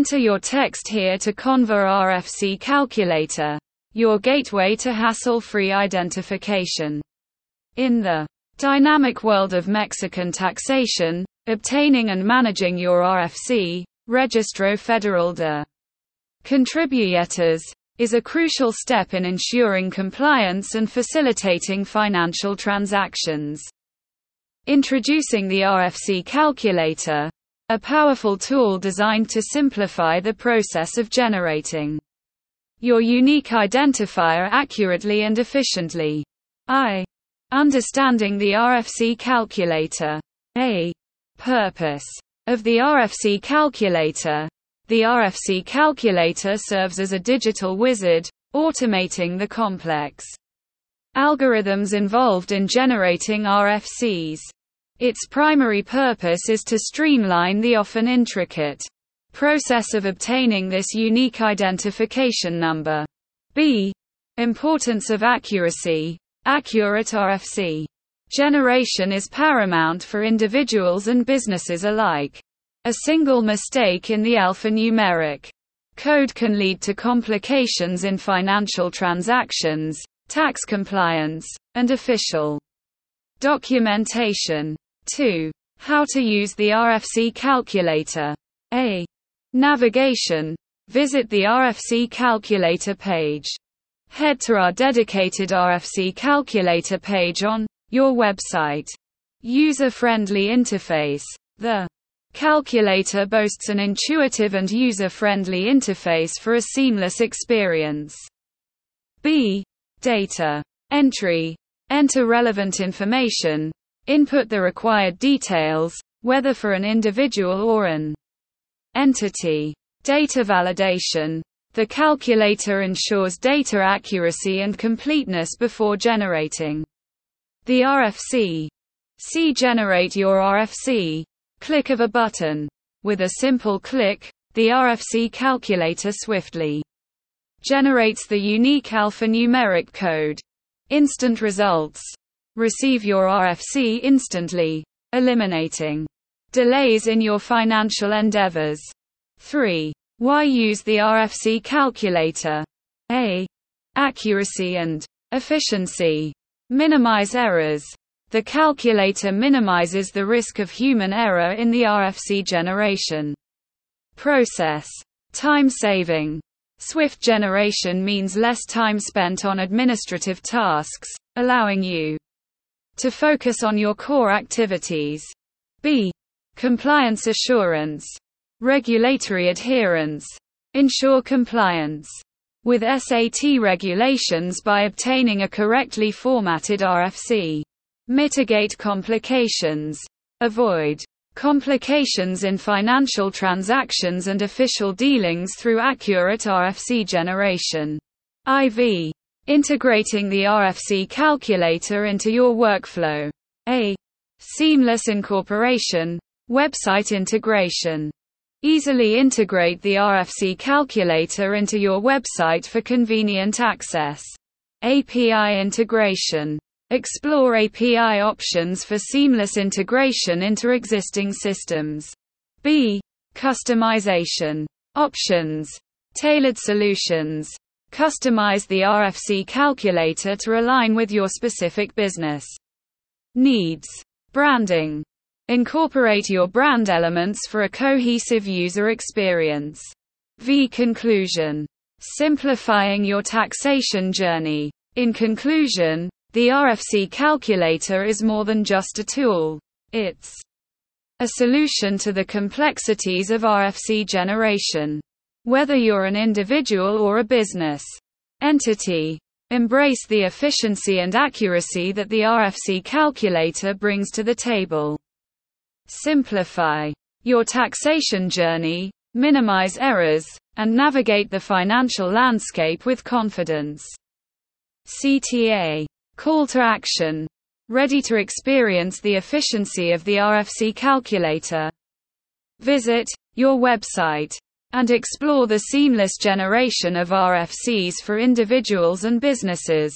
Enter your text here to Conver RFC Calculator, your gateway to hassle-free identification. In the dynamic world of Mexican taxation, obtaining and managing your RFC, Registro Federal de Contribuyentes, is a crucial step in ensuring compliance and facilitating financial transactions. Introducing the RFC calculator, a powerful tool designed to simplify the process of generating your unique identifier accurately and efficiently. I. Understanding the RFC calculator. A. Purpose of the RFC calculator the RFC calculator serves as a digital wizard, automating the complex algorithms involved in generating RFCs. Its primary purpose is to streamline the often intricate process of obtaining this unique identification number. B. Importance of accuracy. Accurate RFC generation is paramount for individuals and businesses alike. A single mistake in the alphanumeric code can lead to complications in financial transactions, tax compliance, and official documentation. 2. How to use the RFC calculator. A. Navigation. Visit the RFC calculator page. Head to our dedicated RFC calculator page on your website. User-friendly interface. The Calculator boasts an intuitive and user-friendly interface for a seamless experience. B. Data. Entry. Enter relevant information. Input the required details, whether for an individual or an entity. Data validation. The calculator ensures data accuracy and completeness before generating the RFC. See Generate Your RFC. Click of a button. With a simple click, the RFC calculator swiftly generates the unique alphanumeric code. Instant results. Receive your RFC instantly, eliminating delays in your financial endeavors. 3. Why use the RFC calculator? A. Accuracy and efficiency. Minimize errors. The calculator minimizes the risk of human error in the RFC generation process. Time saving. Swift generation means less time spent on administrative tasks, allowing you to focus on your core activities. B. Compliance assurance. Regulatory adherence. Ensure compliance with SAT regulations by obtaining a correctly formatted RFC. Mitigate complications. Avoid complications in financial transactions and official dealings through accurate RFC generation. IV. Integrating the RFC calculator into your workflow. A. Seamless incorporation. Website integration. Easily integrate the RFC calculator into your website for convenient access. API integration. Explore API options for seamless integration into existing systems. B. Customization. Options. Tailored solutions. Customize the RFC calculator to align with your specific business needs. Branding. Incorporate your brand elements for a cohesive user experience. V. Conclusion. Simplifying your taxation journey. In conclusion, the RFC calculator is more than just a tool. It's a solution to the complexities of RFC generation. Whether you're an individual or a business entity, embrace the efficiency and accuracy that the RFC calculator brings to the table. Simplify your taxation journey, minimize errors, and navigate the financial landscape with confidence. CTA Call to action. Ready to experience the efficiency of the RFC calculator? Visit your website and explore the seamless generation of RFCs for individuals and businesses.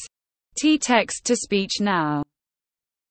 T-text to speech now.